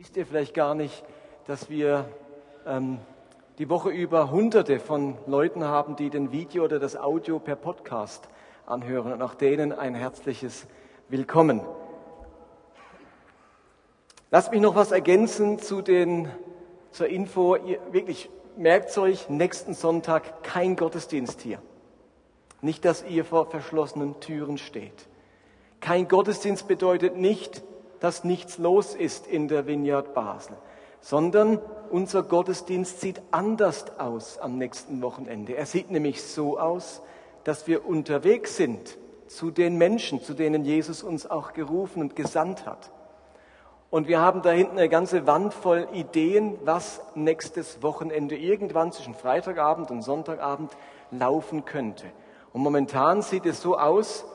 Wisst ihr vielleicht gar nicht, dass wir ähm, die Woche über Hunderte von Leuten haben, die den Video oder das Audio per Podcast anhören und auch denen ein herzliches Willkommen. Lasst mich noch was ergänzen zu den, zur Info. Ihr, wirklich, merkt euch, nächsten Sonntag kein Gottesdienst hier. Nicht, dass ihr vor verschlossenen Türen steht. Kein Gottesdienst bedeutet nicht, dass nichts los ist in der Vineyard Basel, sondern unser Gottesdienst sieht anders aus am nächsten Wochenende. Er sieht nämlich so aus, dass wir unterwegs sind zu den Menschen, zu denen Jesus uns auch gerufen und gesandt hat. Und wir haben da hinten eine ganze Wand voll Ideen, was nächstes Wochenende irgendwann zwischen Freitagabend und Sonntagabend laufen könnte. Und momentan sieht es so aus,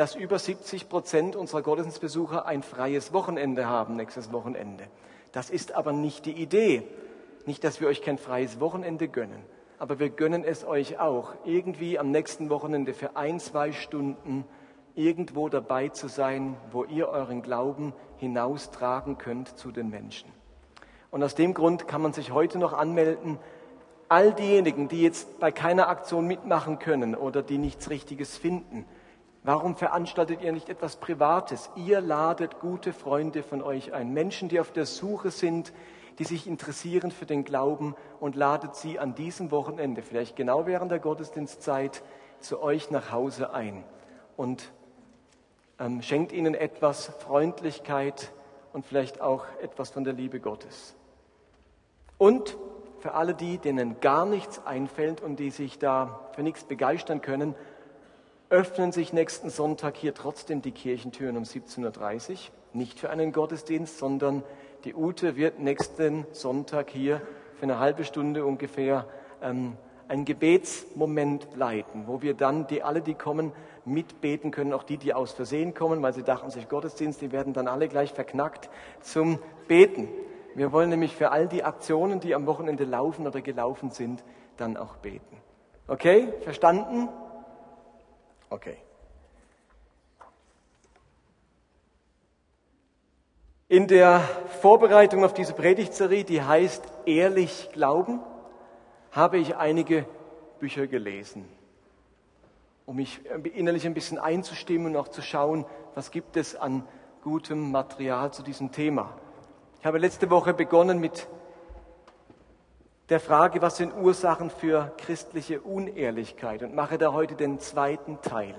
dass über 70 Prozent unserer Gottesdienstbesucher ein freies Wochenende haben nächstes Wochenende. Das ist aber nicht die Idee. Nicht, dass wir euch kein freies Wochenende gönnen, aber wir gönnen es euch auch, irgendwie am nächsten Wochenende für ein, zwei Stunden irgendwo dabei zu sein, wo ihr euren Glauben hinaustragen könnt zu den Menschen. Und aus dem Grund kann man sich heute noch anmelden. All diejenigen, die jetzt bei keiner Aktion mitmachen können oder die nichts Richtiges finden, Warum veranstaltet ihr nicht etwas Privates? Ihr ladet gute Freunde von euch ein, Menschen, die auf der Suche sind, die sich interessieren für den Glauben und ladet sie an diesem Wochenende, vielleicht genau während der Gottesdienstzeit, zu euch nach Hause ein und ähm, schenkt ihnen etwas Freundlichkeit und vielleicht auch etwas von der Liebe Gottes. Und für alle die, denen gar nichts einfällt und die sich da für nichts begeistern können, öffnen sich nächsten Sonntag hier trotzdem die Kirchentüren um 17.30 Uhr. Nicht für einen Gottesdienst, sondern die Ute wird nächsten Sonntag hier für eine halbe Stunde ungefähr ähm, einen Gebetsmoment leiten, wo wir dann die alle, die kommen, mitbeten können, auch die, die aus Versehen kommen, weil sie dachten sich Gottesdienst, die werden dann alle gleich verknackt zum Beten. Wir wollen nämlich für all die Aktionen, die am Wochenende laufen oder gelaufen sind, dann auch beten. Okay, verstanden? Okay. In der Vorbereitung auf diese Predigtserie, die heißt Ehrlich Glauben, habe ich einige Bücher gelesen, um mich innerlich ein bisschen einzustimmen und auch zu schauen, was gibt es an gutem Material zu diesem Thema. Ich habe letzte Woche begonnen mit der Frage, was sind Ursachen für christliche Unehrlichkeit und mache da heute den zweiten Teil.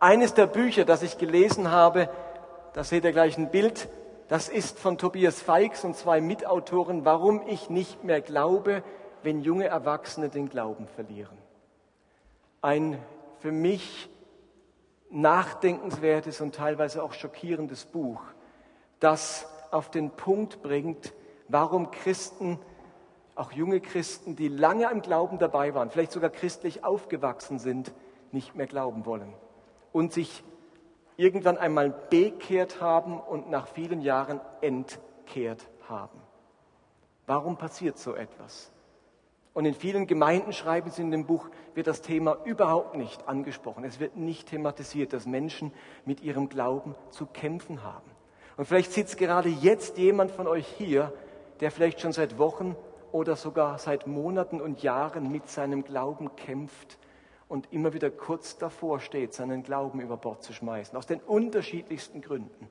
Eines der Bücher, das ich gelesen habe, da seht ihr gleich ein Bild, das ist von Tobias Feix und zwei Mitautoren, Warum ich nicht mehr glaube, wenn junge Erwachsene den Glauben verlieren. Ein für mich nachdenkenswertes und teilweise auch schockierendes Buch, das auf den Punkt bringt, warum Christen auch junge Christen, die lange im Glauben dabei waren, vielleicht sogar christlich aufgewachsen sind, nicht mehr glauben wollen und sich irgendwann einmal bekehrt haben und nach vielen Jahren entkehrt haben. Warum passiert so etwas? Und in vielen Gemeinden schreiben sie in dem Buch, wird das Thema überhaupt nicht angesprochen. Es wird nicht thematisiert, dass Menschen mit ihrem Glauben zu kämpfen haben. Und vielleicht sitzt gerade jetzt jemand von euch hier, der vielleicht schon seit Wochen oder sogar seit Monaten und Jahren mit seinem Glauben kämpft und immer wieder kurz davor steht, seinen Glauben über Bord zu schmeißen, aus den unterschiedlichsten Gründen.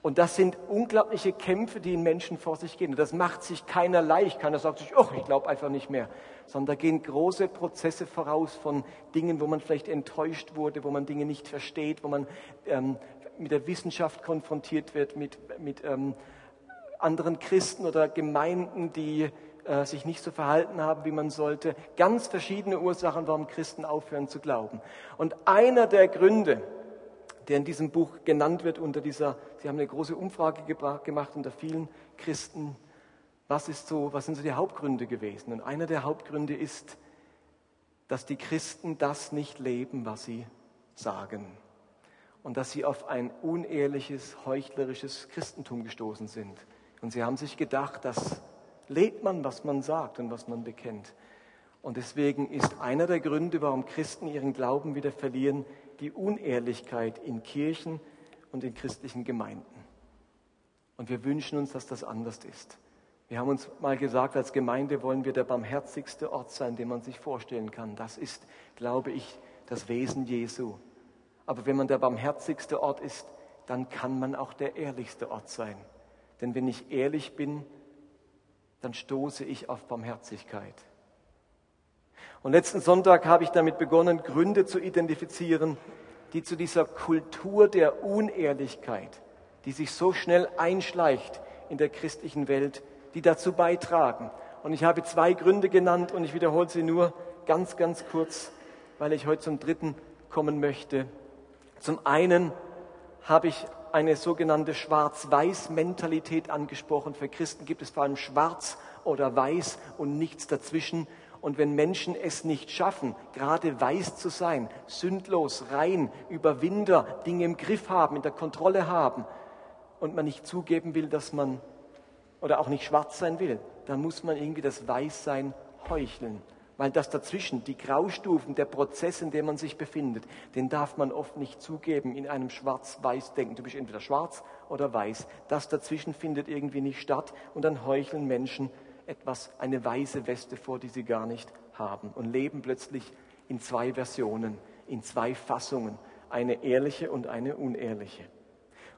Und das sind unglaubliche Kämpfe, die in Menschen vor sich gehen. Und das macht sich keiner leicht. Keiner sagt sich, oh, ich glaube einfach nicht mehr. Sondern da gehen große Prozesse voraus von Dingen, wo man vielleicht enttäuscht wurde, wo man Dinge nicht versteht, wo man ähm, mit der Wissenschaft konfrontiert wird, mit, mit ähm, anderen Christen oder Gemeinden, die äh, sich nicht so verhalten haben, wie man sollte. Ganz verschiedene Ursachen, warum Christen aufhören zu glauben. Und einer der Gründe, der in diesem Buch genannt wird unter dieser, Sie haben eine große Umfrage gemacht unter vielen Christen, was, ist so, was sind so die Hauptgründe gewesen? Und einer der Hauptgründe ist, dass die Christen das nicht leben, was sie sagen. Und dass sie auf ein unehrliches, heuchlerisches Christentum gestoßen sind. Und sie haben sich gedacht, das lebt man, was man sagt und was man bekennt. Und deswegen ist einer der Gründe, warum Christen ihren Glauben wieder verlieren, die Unehrlichkeit in Kirchen und in christlichen Gemeinden. Und wir wünschen uns, dass das anders ist. Wir haben uns mal gesagt, als Gemeinde wollen wir der barmherzigste Ort sein, den man sich vorstellen kann. Das ist, glaube ich, das Wesen Jesu. Aber wenn man der barmherzigste Ort ist, dann kann man auch der ehrlichste Ort sein. Denn wenn ich ehrlich bin, dann stoße ich auf Barmherzigkeit. Und letzten Sonntag habe ich damit begonnen, Gründe zu identifizieren, die zu dieser Kultur der Unehrlichkeit, die sich so schnell einschleicht in der christlichen Welt, die dazu beitragen. Und ich habe zwei Gründe genannt und ich wiederhole sie nur ganz, ganz kurz, weil ich heute zum dritten kommen möchte. Zum einen habe ich eine sogenannte Schwarz-Weiß-Mentalität angesprochen. Für Christen gibt es vor allem Schwarz oder Weiß und nichts dazwischen. Und wenn Menschen es nicht schaffen, gerade weiß zu sein, sündlos, rein, Überwinder, Dinge im Griff haben, in der Kontrolle haben, und man nicht zugeben will, dass man oder auch nicht schwarz sein will, dann muss man irgendwie das Weißsein heucheln. Weil das dazwischen, die Graustufen, der Prozess, in dem man sich befindet, den darf man oft nicht zugeben in einem Schwarz-Weiß-Denken. Du bist entweder schwarz oder weiß. Das dazwischen findet irgendwie nicht statt und dann heucheln Menschen etwas, eine weiße Weste vor, die sie gar nicht haben und leben plötzlich in zwei Versionen, in zwei Fassungen, eine ehrliche und eine unehrliche.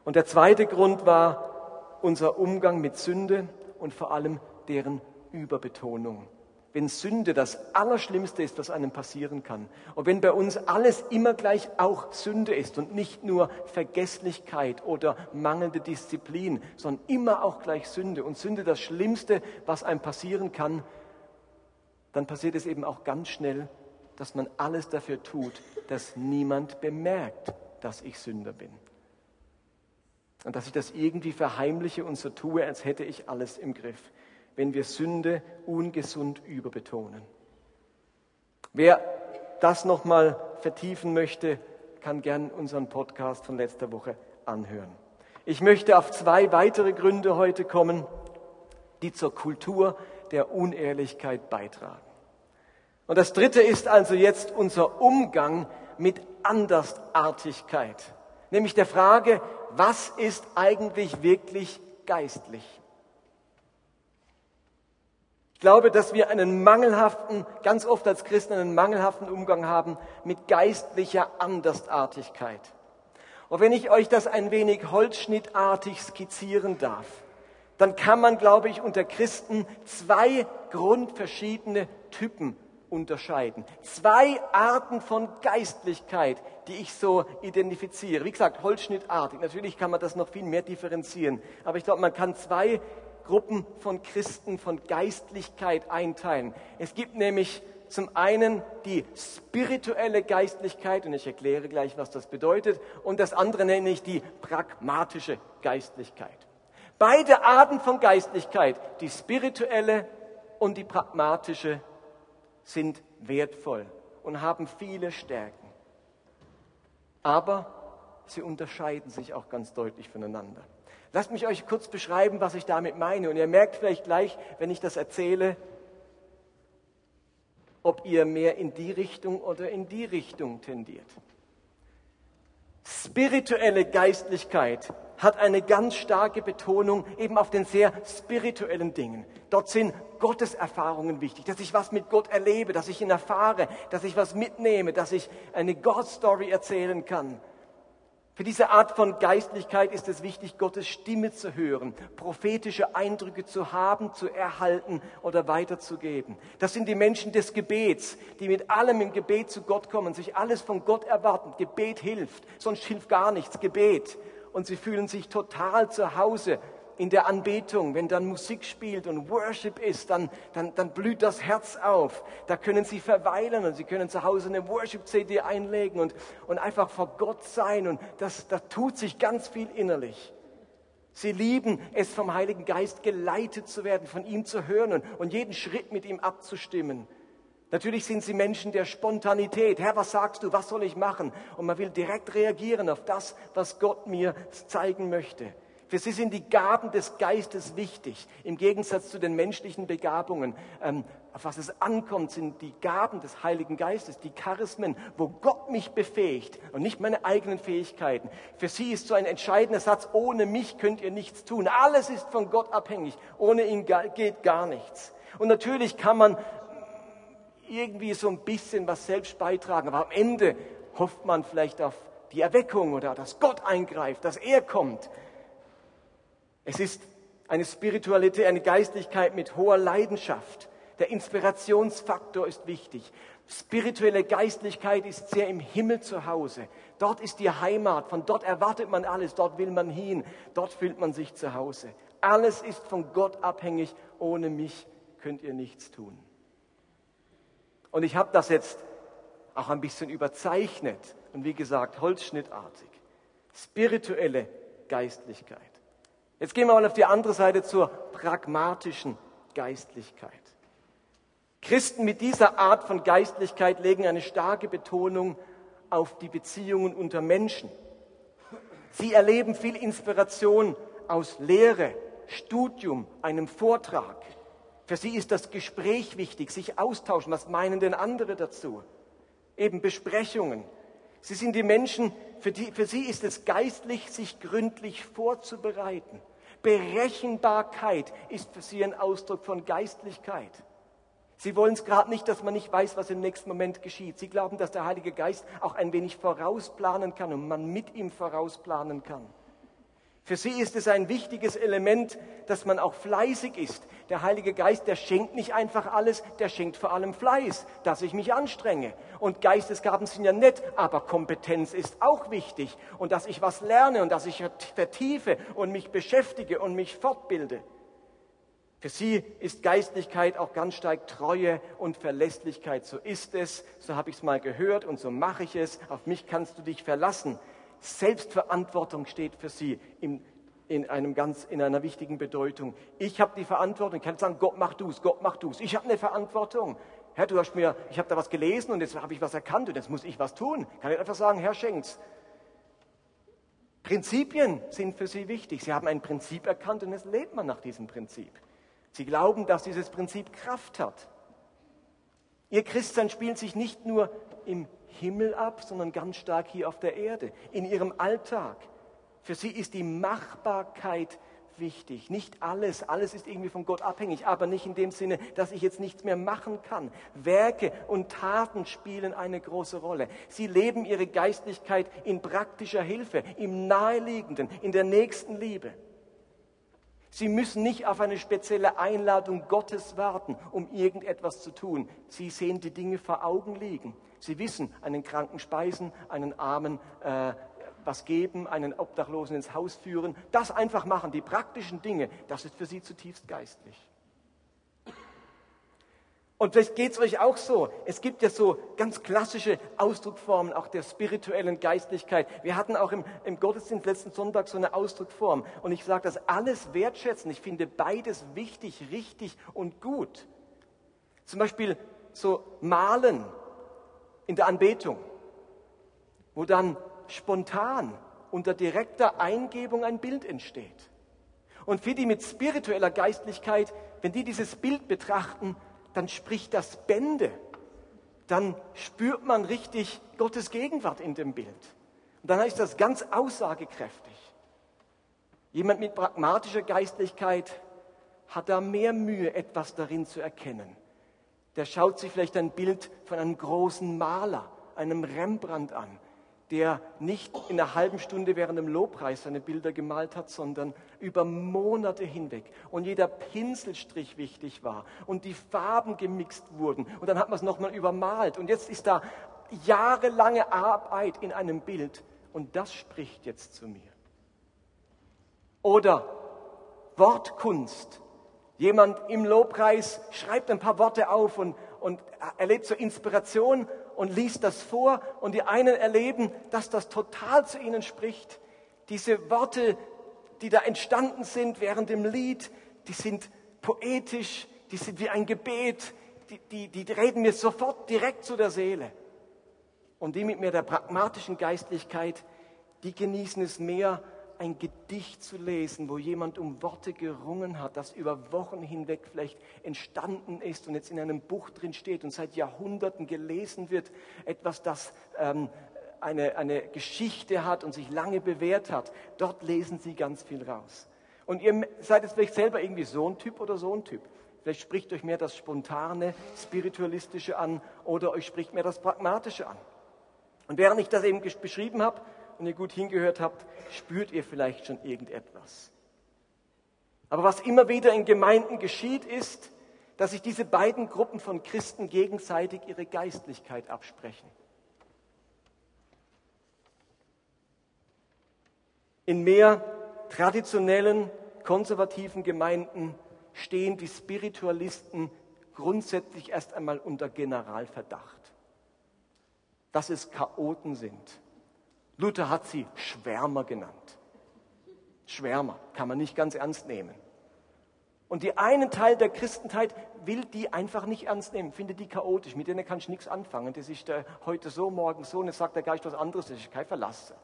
Und der zweite Grund war unser Umgang mit Sünde und vor allem deren Überbetonung wenn Sünde das Allerschlimmste ist, was einem passieren kann. Und wenn bei uns alles immer gleich auch Sünde ist und nicht nur Vergesslichkeit oder mangelnde Disziplin, sondern immer auch gleich Sünde und Sünde das Schlimmste, was einem passieren kann, dann passiert es eben auch ganz schnell, dass man alles dafür tut, dass niemand bemerkt, dass ich Sünder bin. Und dass ich das irgendwie verheimliche und so tue, als hätte ich alles im Griff wenn wir Sünde ungesund überbetonen. Wer das nochmal vertiefen möchte, kann gern unseren Podcast von letzter Woche anhören. Ich möchte auf zwei weitere Gründe heute kommen, die zur Kultur der Unehrlichkeit beitragen. Und das dritte ist also jetzt unser Umgang mit Andersartigkeit, nämlich der Frage, was ist eigentlich wirklich geistlich? Glaube, dass wir einen mangelhaften, ganz oft als Christen einen mangelhaften Umgang haben mit geistlicher Andersartigkeit. Und wenn ich euch das ein wenig holzschnittartig skizzieren darf, dann kann man, glaube ich, unter Christen zwei grundverschiedene Typen unterscheiden. Zwei Arten von Geistlichkeit, die ich so identifiziere. Wie gesagt, holzschnittartig. Natürlich kann man das noch viel mehr differenzieren. Aber ich glaube, man kann zwei Gruppen von Christen, von Geistlichkeit einteilen. Es gibt nämlich zum einen die spirituelle Geistlichkeit, und ich erkläre gleich, was das bedeutet, und das andere nenne ich die pragmatische Geistlichkeit. Beide Arten von Geistlichkeit, die spirituelle und die pragmatische, sind wertvoll und haben viele Stärken. Aber sie unterscheiden sich auch ganz deutlich voneinander. Lasst mich euch kurz beschreiben, was ich damit meine. Und ihr merkt vielleicht gleich, wenn ich das erzähle, ob ihr mehr in die Richtung oder in die Richtung tendiert. Spirituelle Geistlichkeit hat eine ganz starke Betonung eben auf den sehr spirituellen Dingen. Dort sind Gotteserfahrungen wichtig, dass ich was mit Gott erlebe, dass ich ihn erfahre, dass ich was mitnehme, dass ich eine God-Story erzählen kann. Für diese Art von Geistlichkeit ist es wichtig, Gottes Stimme zu hören, prophetische Eindrücke zu haben, zu erhalten oder weiterzugeben. Das sind die Menschen des Gebets, die mit allem im Gebet zu Gott kommen, sich alles von Gott erwarten. Gebet hilft, sonst hilft gar nichts. Gebet. Und sie fühlen sich total zu Hause in der Anbetung, wenn dann Musik spielt und Worship ist, dann, dann, dann blüht das Herz auf. Da können Sie verweilen und Sie können zu Hause eine Worship-CD einlegen und, und einfach vor Gott sein. Und das, da tut sich ganz viel innerlich. Sie lieben es, vom Heiligen Geist geleitet zu werden, von ihm zu hören und, und jeden Schritt mit ihm abzustimmen. Natürlich sind sie Menschen der Spontanität. Herr, was sagst du? Was soll ich machen? Und man will direkt reagieren auf das, was Gott mir zeigen möchte. Für sie sind die Gaben des Geistes wichtig, im Gegensatz zu den menschlichen Begabungen. Ähm, auf was es ankommt, sind die Gaben des Heiligen Geistes, die Charismen, wo Gott mich befähigt und nicht meine eigenen Fähigkeiten. Für sie ist so ein entscheidender Satz, ohne mich könnt ihr nichts tun. Alles ist von Gott abhängig. Ohne ihn geht gar nichts. Und natürlich kann man irgendwie so ein bisschen was selbst beitragen, aber am Ende hofft man vielleicht auf die Erweckung oder dass Gott eingreift, dass er kommt. Es ist eine Spiritualität, eine Geistlichkeit mit hoher Leidenschaft. Der Inspirationsfaktor ist wichtig. Spirituelle Geistlichkeit ist sehr im Himmel zu Hause. Dort ist die Heimat, von dort erwartet man alles, dort will man hin, dort fühlt man sich zu Hause. Alles ist von Gott abhängig, ohne mich könnt ihr nichts tun. Und ich habe das jetzt auch ein bisschen überzeichnet und wie gesagt, holzschnittartig. Spirituelle Geistlichkeit. Jetzt gehen wir mal auf die andere Seite zur pragmatischen Geistlichkeit. Christen mit dieser Art von Geistlichkeit legen eine starke Betonung auf die Beziehungen unter Menschen. Sie erleben viel Inspiration aus Lehre, Studium, einem Vortrag. Für sie ist das Gespräch wichtig, sich austauschen. Was meinen denn andere dazu? Eben Besprechungen. Sie sind die Menschen, für, die, für sie ist es geistlich, sich gründlich vorzubereiten. Berechenbarkeit ist für sie ein Ausdruck von Geistlichkeit. Sie wollen es gerade nicht, dass man nicht weiß, was im nächsten Moment geschieht. Sie glauben, dass der Heilige Geist auch ein wenig vorausplanen kann und man mit ihm vorausplanen kann. Für sie ist es ein wichtiges Element, dass man auch fleißig ist. Der Heilige Geist, der schenkt nicht einfach alles, der schenkt vor allem Fleiß, dass ich mich anstrenge. Und Geistesgaben sind ja nett, aber Kompetenz ist auch wichtig. Und dass ich was lerne und dass ich vertiefe und mich beschäftige und mich fortbilde. Für sie ist Geistlichkeit auch ganz stark Treue und Verlässlichkeit. So ist es, so habe ich es mal gehört und so mache ich es. Auf mich kannst du dich verlassen. Selbstverantwortung steht für sie in, in, einem ganz, in einer wichtigen Bedeutung. Ich habe die Verantwortung. Ich kann sagen, Gott mach du's, Gott mach du's. Ich habe eine Verantwortung. Herr, du hast mir, ich habe da was gelesen und jetzt habe ich was erkannt und jetzt muss ich was tun. Kann ich einfach sagen, Herr, schenkt's. Prinzipien sind für sie wichtig. Sie haben ein Prinzip erkannt und jetzt lebt man nach diesem Prinzip. Sie glauben, dass dieses Prinzip Kraft hat. Ihr Christsein spielt sich nicht nur im Himmel ab, sondern ganz stark hier auf der Erde, in ihrem Alltag. Für sie ist die Machbarkeit wichtig. Nicht alles, alles ist irgendwie von Gott abhängig, aber nicht in dem Sinne, dass ich jetzt nichts mehr machen kann. Werke und Taten spielen eine große Rolle. Sie leben ihre Geistlichkeit in praktischer Hilfe, im Naheliegenden, in der nächsten Liebe. Sie müssen nicht auf eine spezielle Einladung Gottes warten, um irgendetwas zu tun. Sie sehen die Dinge vor Augen liegen. Sie wissen, einen Kranken speisen, einen Armen äh, was geben, einen Obdachlosen ins Haus führen. Das einfach machen, die praktischen Dinge, das ist für sie zutiefst geistlich. Und vielleicht geht es euch auch so. Es gibt ja so ganz klassische Ausdruckformen auch der spirituellen Geistlichkeit. Wir hatten auch im, im Gottesdienst letzten Sonntag so eine Ausdruckform. Und ich sage das alles wertschätzen. Ich finde beides wichtig, richtig und gut. Zum Beispiel so malen in der Anbetung, wo dann spontan unter direkter Eingebung ein Bild entsteht. Und für die mit spiritueller Geistlichkeit, wenn die dieses Bild betrachten, dann spricht das Bände. Dann spürt man richtig Gottes Gegenwart in dem Bild. Und dann ist das ganz aussagekräftig. Jemand mit pragmatischer Geistlichkeit hat da mehr Mühe, etwas darin zu erkennen. Der schaut sich vielleicht ein Bild von einem großen Maler, einem Rembrandt an, der nicht in einer halben Stunde während dem Lobpreis seine Bilder gemalt hat, sondern über Monate hinweg. Und jeder Pinselstrich wichtig war und die Farben gemixt wurden. Und dann hat man es nochmal übermalt. Und jetzt ist da jahrelange Arbeit in einem Bild. Und das spricht jetzt zu mir. Oder Wortkunst. Jemand im Lobpreis schreibt ein paar Worte auf und, und erlebt so Inspiration und liest das vor und die einen erleben, dass das total zu ihnen spricht. Diese Worte, die da entstanden sind während dem Lied, die sind poetisch, die sind wie ein Gebet, die, die, die reden mir sofort direkt zu der Seele. Und die mit mir der pragmatischen Geistlichkeit, die genießen es mehr, ein Gedicht zu lesen, wo jemand um Worte gerungen hat, das über Wochen hinweg vielleicht entstanden ist und jetzt in einem Buch drin steht und seit Jahrhunderten gelesen wird, etwas, das ähm, eine, eine Geschichte hat und sich lange bewährt hat, dort lesen Sie ganz viel raus. Und ihr seid jetzt vielleicht selber irgendwie so ein Typ oder so ein Typ. Vielleicht spricht euch mehr das Spontane, Spiritualistische an oder euch spricht mehr das Pragmatische an. Und während ich das eben beschrieben habe und ihr gut hingehört habt, spürt ihr vielleicht schon irgendetwas. Aber was immer wieder in Gemeinden geschieht, ist, dass sich diese beiden Gruppen von Christen gegenseitig ihre Geistlichkeit absprechen. In mehr traditionellen, konservativen Gemeinden stehen die Spiritualisten grundsätzlich erst einmal unter Generalverdacht, dass es Chaoten sind. Luther hat sie Schwärmer genannt. Schwärmer kann man nicht ganz ernst nehmen. Und die einen Teil der Christenheit will die einfach nicht ernst nehmen, findet die chaotisch, mit denen kann ich nichts anfangen. Das ist äh, heute so, morgen so, und jetzt sagt der Geist was anderes, das ist kein Verlass.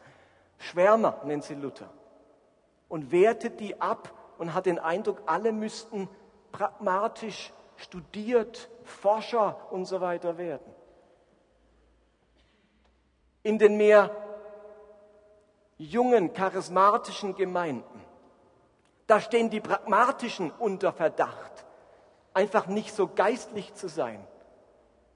Schwärmer nennt sie Luther. Und wertet die ab und hat den Eindruck, alle müssten pragmatisch studiert, Forscher und so weiter werden. In den mehr jungen, charismatischen Gemeinden, da stehen die pragmatischen unter Verdacht, einfach nicht so geistlich zu sein,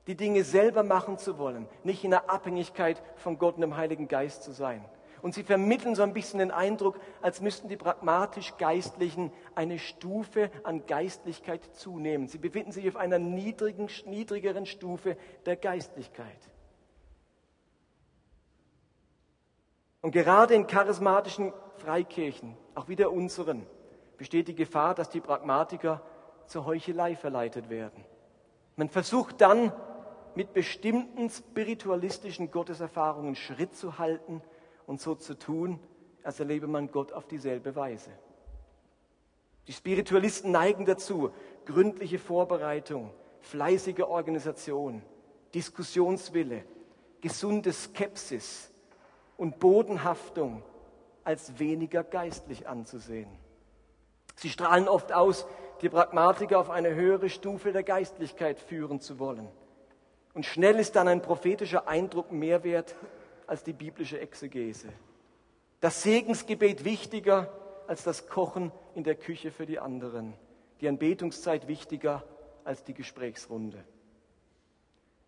die Dinge selber machen zu wollen, nicht in der Abhängigkeit von Gott und dem Heiligen Geist zu sein. Und sie vermitteln so ein bisschen den Eindruck, als müssten die pragmatisch Geistlichen eine Stufe an Geistlichkeit zunehmen. Sie befinden sich auf einer niedrigen, niedrigeren Stufe der Geistlichkeit. Und gerade in charismatischen Freikirchen, auch wieder unseren, besteht die Gefahr, dass die Pragmatiker zur Heuchelei verleitet werden. Man versucht dann, mit bestimmten spiritualistischen Gotteserfahrungen Schritt zu halten und so zu tun, als erlebe man Gott auf dieselbe Weise. Die Spiritualisten neigen dazu, gründliche Vorbereitung, fleißige Organisation, Diskussionswille, gesunde Skepsis und Bodenhaftung als weniger geistlich anzusehen. Sie strahlen oft aus, die Pragmatiker auf eine höhere Stufe der Geistlichkeit führen zu wollen. Und schnell ist dann ein prophetischer Eindruck mehr wert als die biblische Exegese. Das Segensgebet wichtiger als das Kochen in der Küche für die anderen. Die Anbetungszeit wichtiger als die Gesprächsrunde.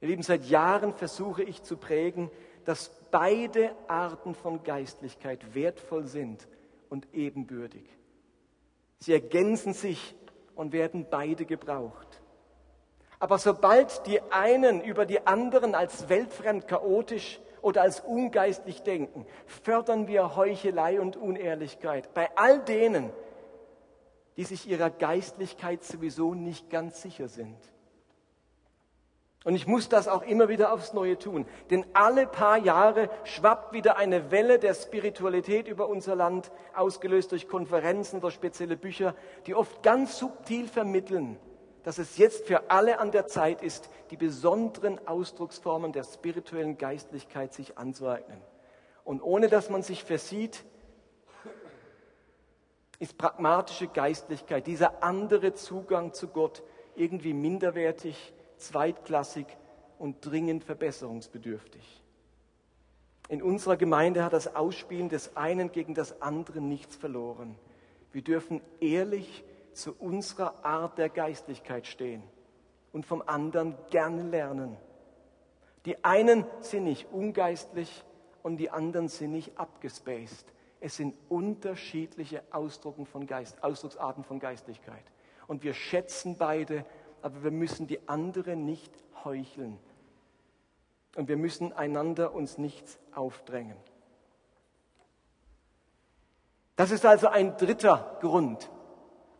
Ihr Lieben, seit Jahren versuche ich zu prägen, dass beide Arten von Geistlichkeit wertvoll sind und ebenbürtig. Sie ergänzen sich und werden beide gebraucht. Aber sobald die einen über die anderen als weltfremd chaotisch oder als ungeistlich denken, fördern wir Heuchelei und Unehrlichkeit bei all denen, die sich ihrer Geistlichkeit sowieso nicht ganz sicher sind. Und ich muss das auch immer wieder aufs Neue tun, denn alle paar Jahre schwappt wieder eine Welle der Spiritualität über unser Land, ausgelöst durch Konferenzen oder spezielle Bücher, die oft ganz subtil vermitteln, dass es jetzt für alle an der Zeit ist, die besonderen Ausdrucksformen der spirituellen Geistlichkeit sich anzueignen. Und ohne dass man sich versieht, ist pragmatische Geistlichkeit, dieser andere Zugang zu Gott, irgendwie minderwertig, zweitklassig und dringend verbesserungsbedürftig. In unserer Gemeinde hat das Ausspielen des einen gegen das andere nichts verloren. Wir dürfen ehrlich zu unserer Art der Geistlichkeit stehen und vom anderen gerne lernen. Die einen sind nicht ungeistlich und die anderen sind nicht abgespaced. Es sind unterschiedliche von Geist, Ausdrucksarten von Geistlichkeit. Und wir schätzen beide, aber wir müssen die andere nicht heucheln. Und wir müssen einander uns nichts aufdrängen. Das ist also ein dritter Grund,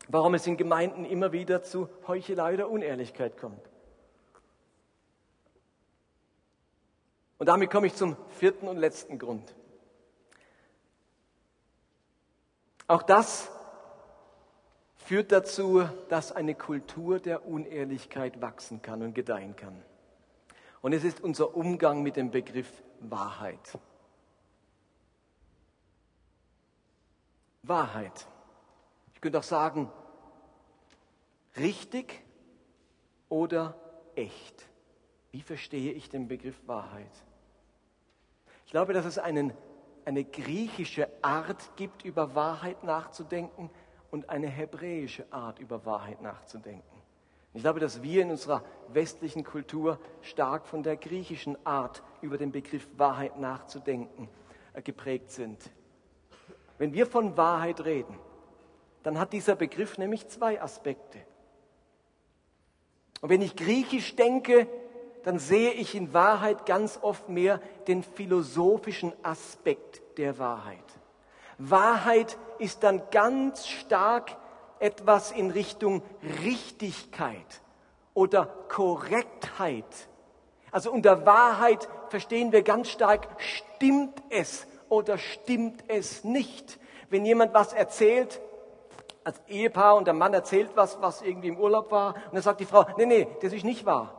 warum es in Gemeinden immer wieder zu Heuchelei oder Unehrlichkeit kommt. Und damit komme ich zum vierten und letzten Grund. Auch das führt dazu, dass eine Kultur der Unehrlichkeit wachsen kann und gedeihen kann. Und es ist unser Umgang mit dem Begriff Wahrheit. Wahrheit. Ich könnte auch sagen, richtig oder echt. Wie verstehe ich den Begriff Wahrheit? Ich glaube, dass es einen, eine griechische Art gibt, über Wahrheit nachzudenken und eine hebräische Art, über Wahrheit nachzudenken. Ich glaube, dass wir in unserer westlichen Kultur stark von der griechischen Art, über den Begriff Wahrheit nachzudenken, äh, geprägt sind. Wenn wir von Wahrheit reden, dann hat dieser Begriff nämlich zwei Aspekte. Und wenn ich griechisch denke, dann sehe ich in Wahrheit ganz oft mehr den philosophischen Aspekt der Wahrheit. Wahrheit ist dann ganz stark etwas in Richtung Richtigkeit oder Korrektheit. Also unter Wahrheit verstehen wir ganz stark, stimmt es oder stimmt es nicht. Wenn jemand was erzählt, als Ehepaar und der Mann erzählt was, was irgendwie im Urlaub war, und dann sagt die Frau, nee, nee, das ist nicht wahr.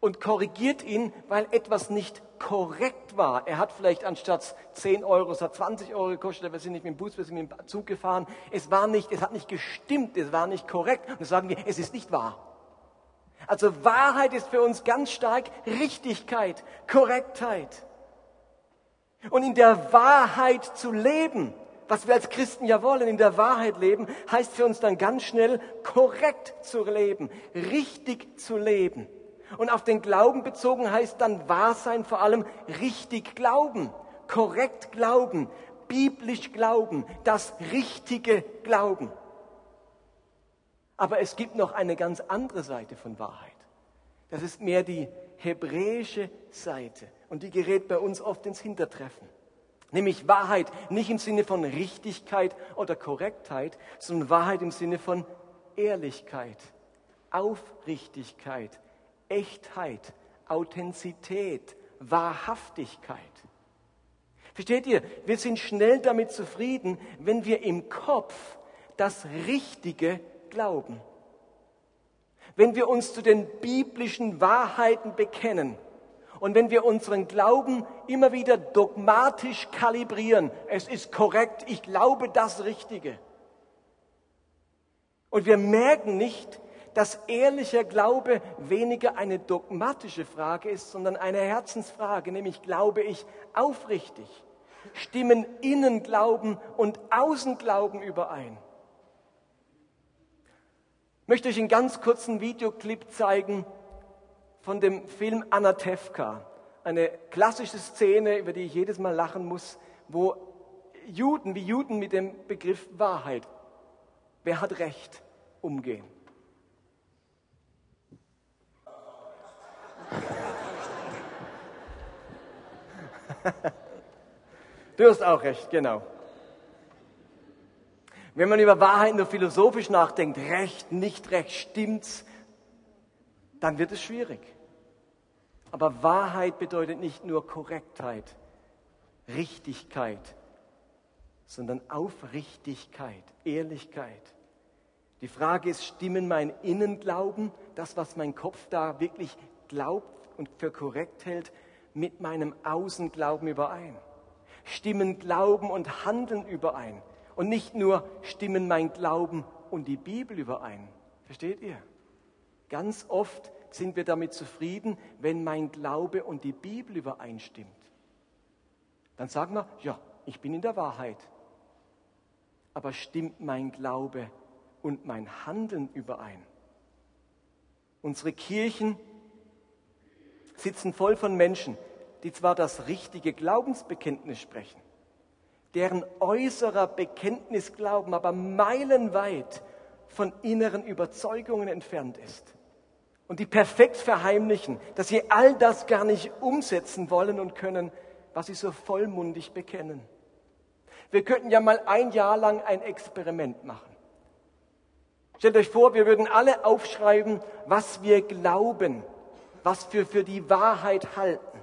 Und korrigiert ihn, weil etwas nicht korrekt war. Er hat vielleicht anstatt 10 Euro, es hat 20 Euro gekostet, wir sind nicht mit dem Bus, wir sind mit dem Zug gefahren. Es war nicht, es hat nicht gestimmt, es war nicht korrekt. Und dann sagen wir, es ist nicht wahr. Also Wahrheit ist für uns ganz stark Richtigkeit, Korrektheit. Und in der Wahrheit zu leben, was wir als Christen ja wollen, in der Wahrheit leben, heißt für uns dann ganz schnell korrekt zu leben, richtig zu leben. Und auf den Glauben bezogen heißt dann Wahrsein vor allem richtig glauben, korrekt glauben, biblisch glauben, das richtige Glauben. Aber es gibt noch eine ganz andere Seite von Wahrheit. Das ist mehr die hebräische Seite. Und die gerät bei uns oft ins Hintertreffen. Nämlich Wahrheit nicht im Sinne von Richtigkeit oder Korrektheit, sondern Wahrheit im Sinne von Ehrlichkeit, Aufrichtigkeit, Echtheit, Authentizität, Wahrhaftigkeit. Versteht ihr? Wir sind schnell damit zufrieden, wenn wir im Kopf das Richtige glauben. Wenn wir uns zu den biblischen Wahrheiten bekennen und wenn wir unseren Glauben immer wieder dogmatisch kalibrieren, es ist korrekt, ich glaube das Richtige. Und wir merken nicht, dass ehrlicher Glaube weniger eine dogmatische Frage ist, sondern eine Herzensfrage, nämlich glaube ich aufrichtig? Stimmen Innenglauben und Außenglauben überein? Ich möchte euch einen ganz kurzen Videoclip zeigen von dem Film Anatevka. Eine klassische Szene, über die ich jedes Mal lachen muss, wo Juden wie Juden mit dem Begriff Wahrheit, wer hat Recht, umgehen. du hast auch recht, genau. Wenn man über Wahrheit nur philosophisch nachdenkt, Recht, nicht Recht, stimmt's, dann wird es schwierig. Aber Wahrheit bedeutet nicht nur Korrektheit, Richtigkeit, sondern Aufrichtigkeit, Ehrlichkeit. Die Frage ist, stimmen mein Innenglauben, das, was mein Kopf da wirklich glaubt und für korrekt hält, mit meinem Außenglauben überein? Stimmen Glauben und Handeln überein? Und nicht nur stimmen mein Glauben und die Bibel überein. Versteht ihr? Ganz oft sind wir damit zufrieden, wenn mein Glaube und die Bibel übereinstimmt. Dann sagen wir, ja, ich bin in der Wahrheit. Aber stimmt mein Glaube und mein Handeln überein? Unsere Kirchen sitzen voll von Menschen, die zwar das richtige Glaubensbekenntnis sprechen, deren äußerer Bekenntnisglauben aber meilenweit von inneren Überzeugungen entfernt ist. Und die perfekt verheimlichen, dass sie all das gar nicht umsetzen wollen und können, was sie so vollmundig bekennen. Wir könnten ja mal ein Jahr lang ein Experiment machen. Stellt euch vor, wir würden alle aufschreiben, was wir glauben, was wir für die Wahrheit halten.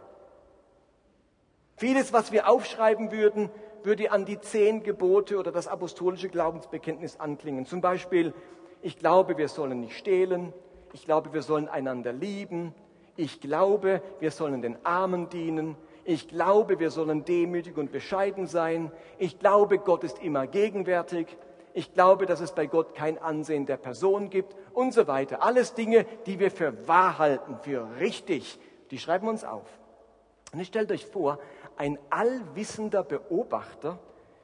Vieles, was wir aufschreiben würden, würde an die zehn Gebote oder das apostolische Glaubensbekenntnis anklingen. Zum Beispiel, ich glaube, wir sollen nicht stehlen. Ich glaube, wir sollen einander lieben. Ich glaube, wir sollen den Armen dienen. Ich glaube, wir sollen demütig und bescheiden sein. Ich glaube, Gott ist immer gegenwärtig. Ich glaube, dass es bei Gott kein Ansehen der Person gibt und so weiter. Alles Dinge, die wir für wahr halten, für richtig. Die schreiben wir uns auf. Und ich stellt euch vor, ein allwissender Beobachter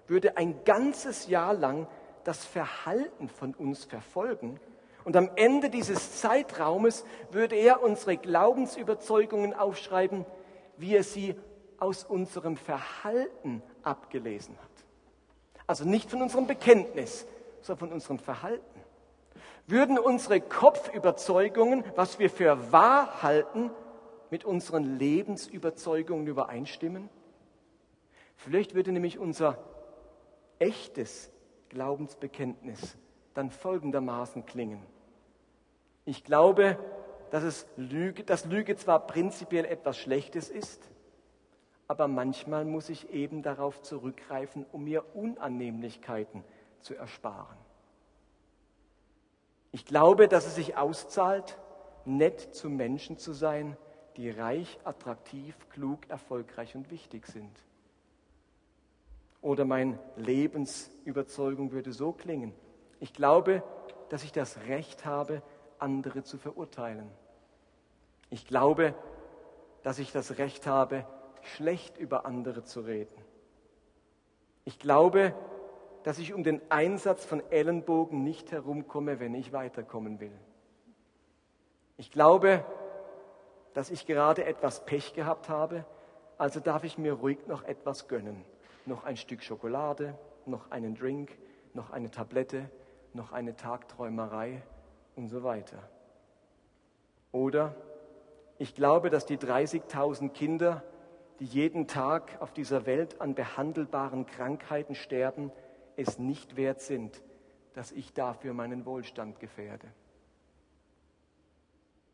würde ein ganzes Jahr lang das Verhalten von uns verfolgen. Und am Ende dieses Zeitraumes würde er unsere Glaubensüberzeugungen aufschreiben, wie er sie aus unserem Verhalten abgelesen hat. Also nicht von unserem Bekenntnis, sondern von unserem Verhalten. Würden unsere Kopfüberzeugungen, was wir für wahr halten, mit unseren Lebensüberzeugungen übereinstimmen? Vielleicht würde nämlich unser echtes Glaubensbekenntnis dann folgendermaßen klingen. Ich glaube, dass, es Lüge, dass Lüge zwar prinzipiell etwas Schlechtes ist, aber manchmal muss ich eben darauf zurückgreifen, um mir Unannehmlichkeiten zu ersparen. Ich glaube, dass es sich auszahlt, nett zu Menschen zu sein, die reich, attraktiv, klug, erfolgreich und wichtig sind. Oder meine Lebensüberzeugung würde so klingen. Ich glaube, dass ich das Recht habe, andere zu verurteilen. Ich glaube, dass ich das Recht habe, schlecht über andere zu reden. Ich glaube, dass ich um den Einsatz von Ellenbogen nicht herumkomme, wenn ich weiterkommen will. Ich glaube, dass ich gerade etwas Pech gehabt habe, also darf ich mir ruhig noch etwas gönnen noch ein Stück Schokolade, noch einen Drink, noch eine Tablette, noch eine Tagträumerei und so weiter. Oder ich glaube, dass die 30.000 Kinder, die jeden Tag auf dieser Welt an behandelbaren Krankheiten sterben, es nicht wert sind, dass ich dafür meinen Wohlstand gefährde.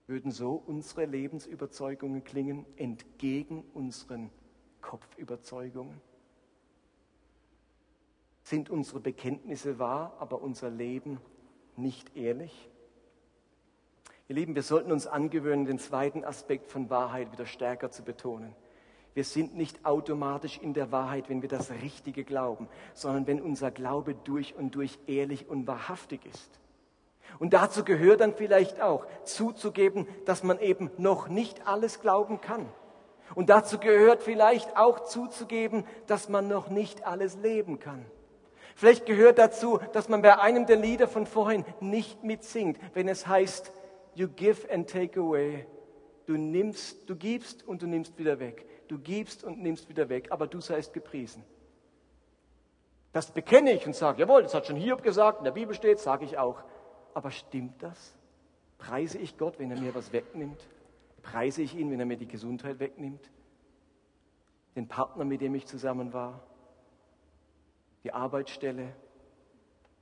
Würden so unsere Lebensüberzeugungen klingen, entgegen unseren Kopfüberzeugungen? Sind unsere Bekenntnisse wahr, aber unser Leben nicht ehrlich? Ihr Lieben, wir sollten uns angewöhnen, den zweiten Aspekt von Wahrheit wieder stärker zu betonen. Wir sind nicht automatisch in der Wahrheit, wenn wir das Richtige glauben, sondern wenn unser Glaube durch und durch ehrlich und wahrhaftig ist. Und dazu gehört dann vielleicht auch zuzugeben, dass man eben noch nicht alles glauben kann. Und dazu gehört vielleicht auch zuzugeben, dass man noch nicht alles leben kann. Vielleicht gehört dazu, dass man bei einem der Lieder von vorhin nicht mitsingt, wenn es heißt, you give and take away. Du nimmst, du gibst und du nimmst wieder weg. Du gibst und nimmst wieder weg, aber du seist gepriesen. Das bekenne ich und sage, jawohl, das hat schon Hiob gesagt, in der Bibel steht, sage ich auch. Aber stimmt das? Preise ich Gott, wenn er mir was wegnimmt? Preise ich ihn, wenn er mir die Gesundheit wegnimmt? Den Partner, mit dem ich zusammen war? Die Arbeitsstelle,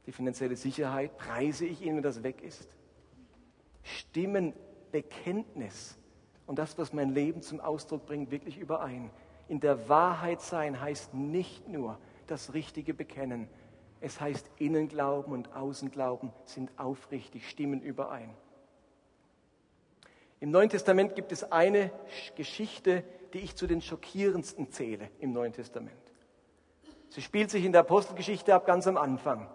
die finanzielle Sicherheit, preise ich ihn, wenn das weg ist. Stimmenbekenntnis und das, was mein Leben zum Ausdruck bringt, wirklich überein. In der Wahrheit sein heißt nicht nur das richtige Bekennen, es heißt Innenglauben und Außenglauben sind aufrichtig, stimmen überein. Im Neuen Testament gibt es eine Geschichte, die ich zu den schockierendsten zähle im Neuen Testament. Sie spielt sich in der Apostelgeschichte ab ganz am Anfang.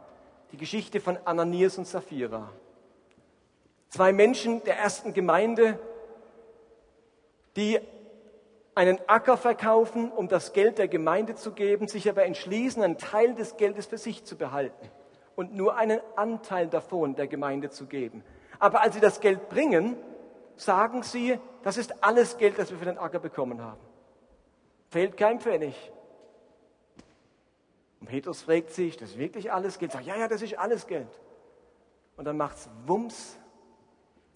Die Geschichte von Ananias und Sapphira. Zwei Menschen der ersten Gemeinde, die einen Acker verkaufen, um das Geld der Gemeinde zu geben, sich aber entschließen, einen Teil des Geldes für sich zu behalten und nur einen Anteil davon der Gemeinde zu geben. Aber als sie das Geld bringen, sagen sie, das ist alles Geld, das wir für den Acker bekommen haben. Fehlt kein Pfennig. Und Petrus fragt sich, das ist wirklich alles Geld? Sagt, ja, ja, das ist alles Geld. Und dann macht es Wumms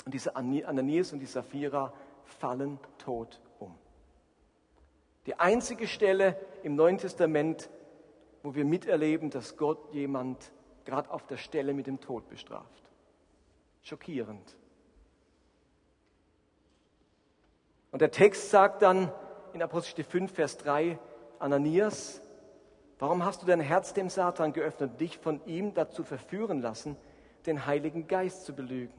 und diese Ananias und die Sapphira fallen tot um. Die einzige Stelle im Neuen Testament, wo wir miterleben, dass Gott jemand gerade auf der Stelle mit dem Tod bestraft. Schockierend. Und der Text sagt dann in Apostel 5, Vers 3, Ananias, Warum hast du dein Herz dem Satan geöffnet dich von ihm dazu verführen lassen, den Heiligen Geist zu belügen?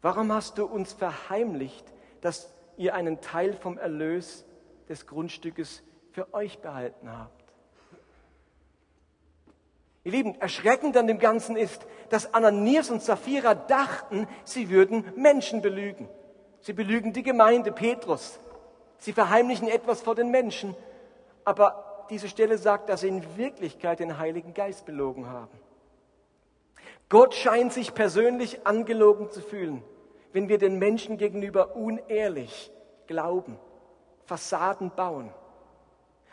Warum hast du uns verheimlicht, dass ihr einen Teil vom Erlös des Grundstückes für euch behalten habt. Ihr Lieben, erschreckend an dem Ganzen ist, dass Ananias und Sapphira dachten, sie würden Menschen belügen. Sie belügen die Gemeinde, Petrus. Sie verheimlichen etwas vor den Menschen. Aber diese Stelle sagt, dass sie in Wirklichkeit den Heiligen Geist belogen haben. Gott scheint sich persönlich angelogen zu fühlen, wenn wir den Menschen gegenüber unehrlich glauben, Fassaden bauen.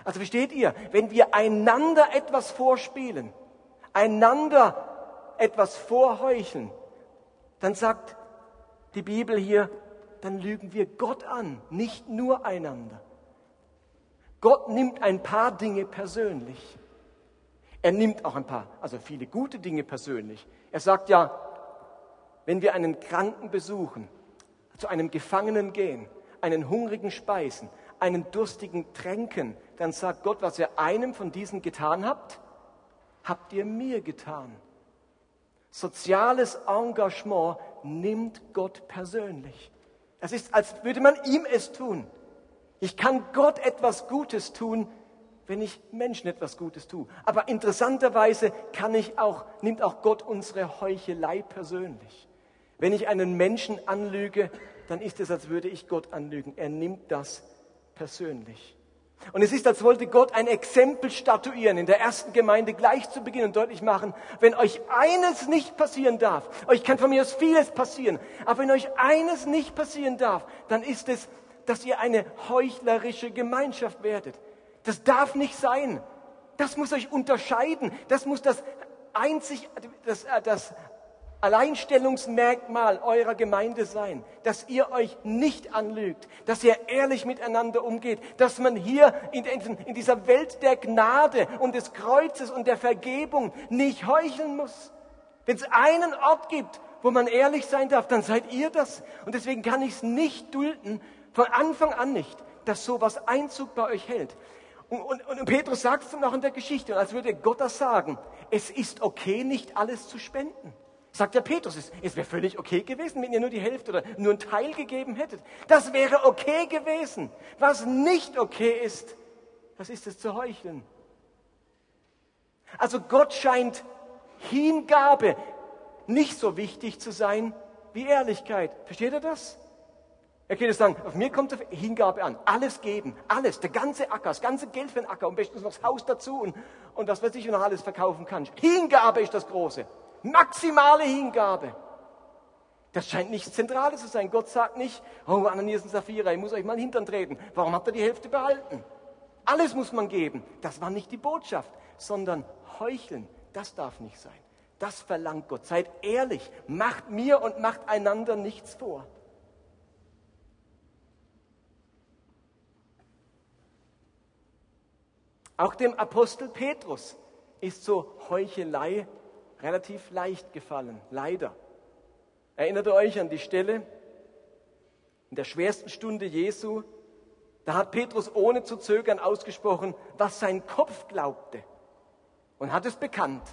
Also versteht ihr, wenn wir einander etwas vorspielen, einander etwas vorheucheln, dann sagt die Bibel hier, dann lügen wir Gott an, nicht nur einander. Gott nimmt ein paar Dinge persönlich. Er nimmt auch ein paar, also viele gute Dinge persönlich. Er sagt ja, wenn wir einen Kranken besuchen, zu einem Gefangenen gehen, einen Hungrigen speisen, einen Durstigen tränken, dann sagt Gott, was ihr einem von diesen getan habt, habt ihr mir getan. Soziales Engagement nimmt Gott persönlich. Es ist, als würde man ihm es tun. Ich kann Gott etwas Gutes tun, wenn ich Menschen etwas Gutes tue. Aber interessanterweise kann ich auch, nimmt auch Gott unsere Heuchelei persönlich. Wenn ich einen Menschen anlüge, dann ist es, als würde ich Gott anlügen. Er nimmt das persönlich. Und es ist, als wollte Gott ein Exempel statuieren in der ersten Gemeinde gleich zu Beginn und deutlich machen, wenn euch eines nicht passieren darf, euch kann von mir aus vieles passieren, aber wenn euch eines nicht passieren darf, dann ist es, dass ihr eine heuchlerische Gemeinschaft werdet. Das darf nicht sein. Das muss euch unterscheiden. Das muss das einzig, das, das Alleinstellungsmerkmal eurer Gemeinde sein, dass ihr euch nicht anlügt, dass ihr ehrlich miteinander umgeht, dass man hier in, in, dieser Welt der Gnade und des Kreuzes und der Vergebung nicht heucheln muss. Wenn es einen Ort gibt, wo man ehrlich sein darf, dann seid ihr das. Und deswegen kann ich es nicht dulden, von Anfang an nicht, dass sowas Einzug bei euch hält. Und, und, und Petrus sagt es noch in der Geschichte, als würde Gott das sagen, es ist okay, nicht alles zu spenden. Sagt der Petrus, es, es wäre völlig okay gewesen, wenn ihr nur die Hälfte oder nur einen Teil gegeben hättet. Das wäre okay gewesen. Was nicht okay ist, das ist es zu heucheln. Also Gott scheint Hingabe nicht so wichtig zu sein wie Ehrlichkeit. Versteht ihr das? Er könnte sagen, auf mir kommt Hingabe an. Alles geben, alles, der ganze Acker, das ganze Geld für den Acker und bestens noch das Haus dazu und, und das, was ich noch alles verkaufen kann. Hingabe ist das Große. Maximale Hingabe. Das scheint nichts Zentrales zu sein. Gott sagt nicht, oh Ananias und Sapphira, ich muss euch mal Hintern treten. Warum habt ihr die Hälfte behalten? Alles muss man geben. Das war nicht die Botschaft, sondern heucheln. Das darf nicht sein. Das verlangt Gott. Seid ehrlich. Macht mir und macht einander nichts vor. Auch dem Apostel Petrus ist so Heuchelei relativ leicht gefallen, leider. Erinnert ihr euch an die Stelle in der schwersten Stunde Jesu? Da hat Petrus ohne zu zögern ausgesprochen, was sein Kopf glaubte und hat es bekannt.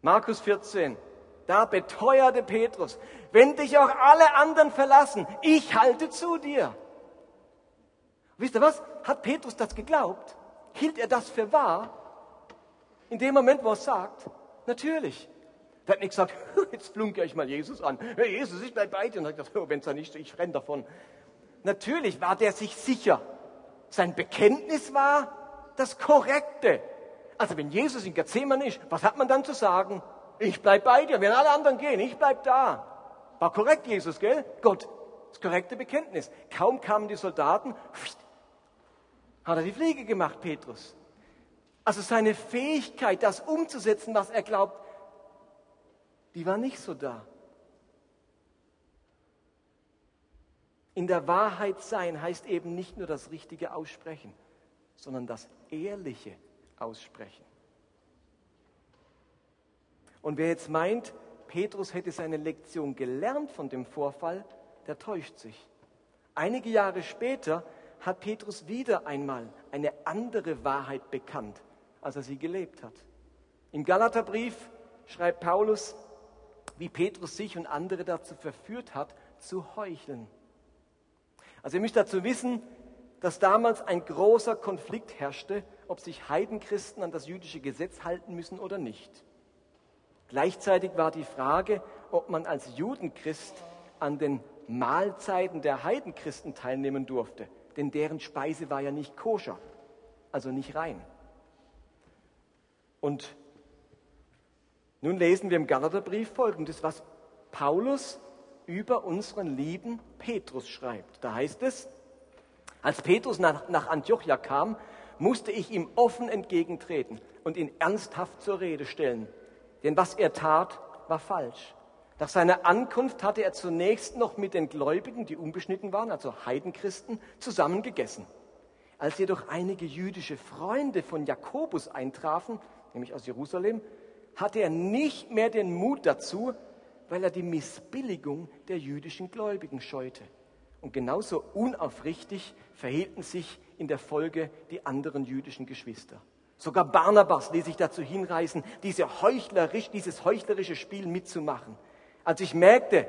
Markus 14, da beteuerte Petrus, wenn dich auch alle anderen verlassen, ich halte zu dir. Wisst ihr was? Hat Petrus das geglaubt? Hielt er das für wahr? In dem Moment, wo er es sagt, natürlich. Er hat nicht gesagt, jetzt flunke ich mal Jesus an. Hey, Jesus, ich bleibe bei dir. Und hat gesagt, wenn es da nicht ich renne davon. Natürlich war der sich sicher. Sein Bekenntnis war das Korrekte. Also wenn Jesus in Gethsemane ist, was hat man dann zu sagen? Ich bleibe bei dir, wenn alle anderen gehen, ich bleibe da. War korrekt, Jesus, gell? Gott, das korrekte Bekenntnis. Kaum kamen die Soldaten, hat er die Fliege gemacht, Petrus. Also seine Fähigkeit, das umzusetzen, was er glaubt, die war nicht so da. In der Wahrheit sein heißt eben nicht nur das richtige Aussprechen, sondern das ehrliche Aussprechen. Und wer jetzt meint, Petrus hätte seine Lektion gelernt von dem Vorfall, der täuscht sich. Einige Jahre später hat Petrus wieder einmal eine andere Wahrheit bekannt, als er sie gelebt hat. Im Galaterbrief schreibt Paulus, wie Petrus sich und andere dazu verführt hat, zu heucheln. Also ihr müsst dazu wissen, dass damals ein großer Konflikt herrschte, ob sich Heidenchristen an das jüdische Gesetz halten müssen oder nicht. Gleichzeitig war die Frage, ob man als Judenchrist an den Mahlzeiten der Heidenchristen teilnehmen durfte, denn deren Speise war ja nicht koscher, also nicht rein. Und nun lesen wir im Galaterbrief folgendes, was Paulus über unseren lieben Petrus schreibt. Da heißt es, als Petrus nach, nach Antiochia kam, musste ich ihm offen entgegentreten und ihn ernsthaft zur Rede stellen. Denn was er tat, war falsch. Nach seiner Ankunft hatte er zunächst noch mit den Gläubigen, die unbeschnitten waren, also Heidenchristen, zusammen gegessen. Als jedoch einige jüdische Freunde von Jakobus eintrafen, nämlich aus Jerusalem, hatte er nicht mehr den Mut dazu, weil er die Missbilligung der jüdischen Gläubigen scheute. Und genauso unaufrichtig verhielten sich in der Folge die anderen jüdischen Geschwister. Sogar Barnabas ließ sich dazu hinreißen, diese heuchlerisch, dieses heuchlerische Spiel mitzumachen. Als ich merkte,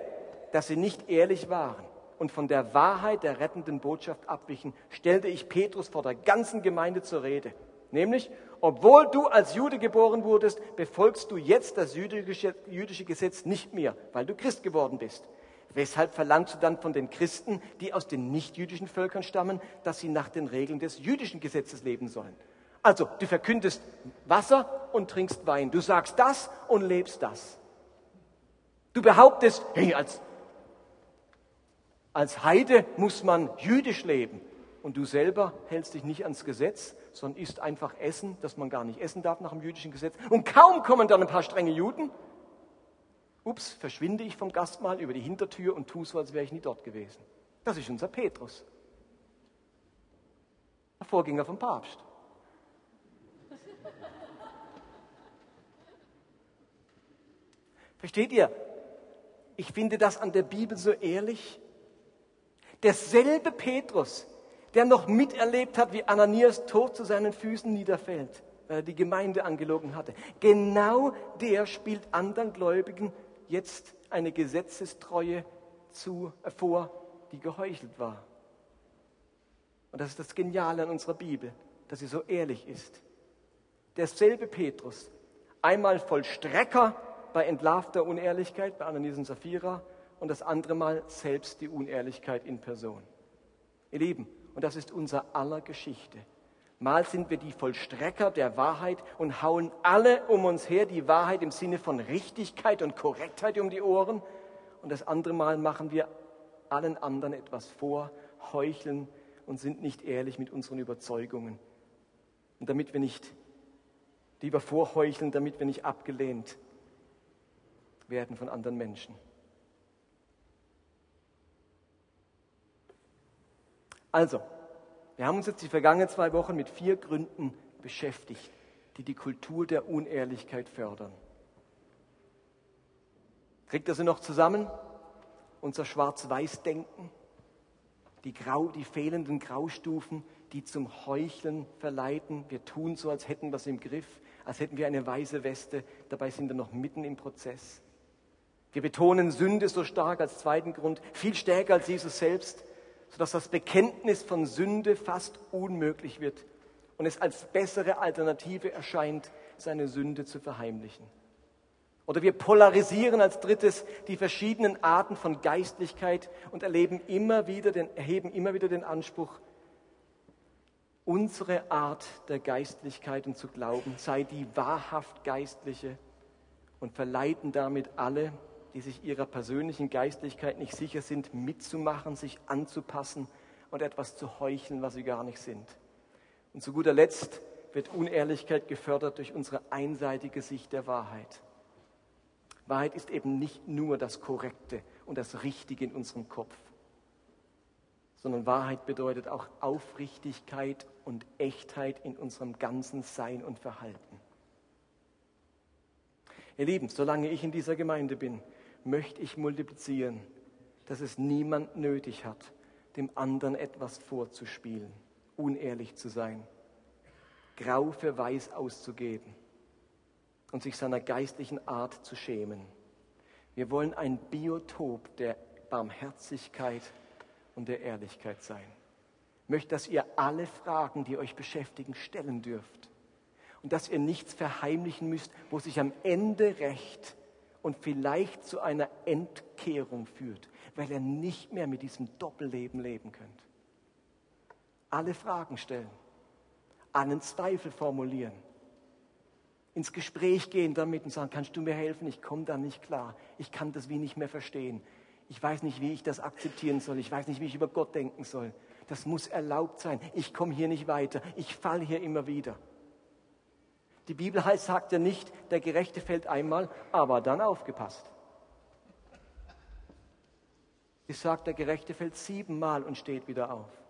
dass sie nicht ehrlich waren und von der Wahrheit der rettenden Botschaft abwichen, stellte ich Petrus vor der ganzen Gemeinde zur Rede. Nämlich, obwohl du als Jude geboren wurdest, befolgst du jetzt das jüdische, Gesetz nicht mehr, weil du Christ geworden bist. Weshalb verlangst du dann von den Christen, die aus den nichtjüdischen Völkern stammen, dass sie nach den Regeln des jüdischen Gesetzes leben sollen? Also, du verkündest Wasser und trinkst Wein. Du sagst das und lebst das. Du behauptest, hey, als, als Heide muss man jüdisch leben. Und du selber hältst dich nicht ans Gesetz, sondern isst einfach Essen, das man gar nicht essen darf nach dem jüdischen Gesetz. Und kaum kommen dann ein paar strenge Juden. Ups, verschwinde ich vom Gastmahl über die Hintertür und tue so, als wäre ich nie dort gewesen. Das ist unser Petrus. Der Vorgänger vom Papst. Versteht ihr? Ich finde das an der Bibel so ehrlich. Derselbe Petrus, der noch miterlebt hat, wie Ananias tot zu seinen Füßen niederfällt, weil er die Gemeinde angelogen hatte. Genau der spielt anderen Gläubigen jetzt eine Gesetzestreue zu, vor, die geheuchelt war. Und das ist das Geniale an unserer Bibel, dass sie so ehrlich ist. Derselbe Petrus, einmal Vollstrecker bei entlarvter Unehrlichkeit bei Ananias und Sapphira und das andere Mal selbst die Unehrlichkeit in Person. Ihr Lieben, und das ist unser aller Geschichte. Mal sind wir die Vollstrecker der Wahrheit und hauen alle um uns her die Wahrheit im Sinne von Richtigkeit und Korrektheit um die Ohren. Und das andere Mal machen wir allen anderen etwas vor, heucheln und sind nicht ehrlich mit unseren Überzeugungen. Und damit wir nicht lieber vorheucheln, damit wir nicht abgelehnt werden von anderen Menschen. Also, wir haben uns jetzt die vergangenen zwei Wochen mit vier Gründen beschäftigt, die die Kultur der Unehrlichkeit fördern. Kriegt ihr sie noch zusammen? Unser Schwarz-Weiß-Denken, die, Grau, die fehlenden Graustufen, die zum Heucheln verleiten. Wir tun so, als hätten wir es im Griff, als hätten wir eine weiße Weste, dabei sind wir noch mitten im Prozess. Wir betonen Sünde so stark als zweiten Grund, viel stärker als Jesus selbst sodass das Bekenntnis von Sünde fast unmöglich wird und es als bessere Alternative erscheint, seine Sünde zu verheimlichen. Oder wir polarisieren als drittes die verschiedenen Arten von Geistlichkeit und erleben immer wieder den, erheben immer wieder den Anspruch, unsere Art der Geistlichkeit und zu glauben sei die wahrhaft geistliche und verleiten damit alle, die sich ihrer persönlichen Geistlichkeit nicht sicher sind, mitzumachen, sich anzupassen und etwas zu heucheln, was sie gar nicht sind. Und zu guter Letzt wird Unehrlichkeit gefördert durch unsere einseitige Sicht der Wahrheit. Wahrheit ist eben nicht nur das Korrekte und das Richtige in unserem Kopf, sondern Wahrheit bedeutet auch Aufrichtigkeit und Echtheit in unserem ganzen Sein und Verhalten. Ihr Lieben, solange ich in dieser Gemeinde bin, möchte ich multiplizieren, dass es niemand nötig hat, dem anderen etwas vorzuspielen, unehrlich zu sein, grau für weiß auszugeben und sich seiner geistlichen Art zu schämen. Wir wollen ein Biotop der Barmherzigkeit und der Ehrlichkeit sein. Ich möchte, dass ihr alle Fragen, die euch beschäftigen, stellen dürft. Und dass ihr nichts verheimlichen müsst, wo sich am Ende recht und vielleicht zu einer Entkehrung führt, weil ihr nicht mehr mit diesem Doppelleben leben könnt. Alle Fragen stellen, allen Zweifel formulieren, ins Gespräch gehen damit und sagen, kannst du mir helfen? Ich komme da nicht klar. Ich kann das wie nicht mehr verstehen. Ich weiß nicht, wie ich das akzeptieren soll. Ich weiß nicht, wie ich über Gott denken soll. Das muss erlaubt sein. Ich komme hier nicht weiter. Ich falle hier immer wieder. Die Bibel heißt, sagt ja nicht, der Gerechte fällt einmal, aber dann aufgepasst. Sie sagt, der Gerechte fällt siebenmal und steht wieder auf.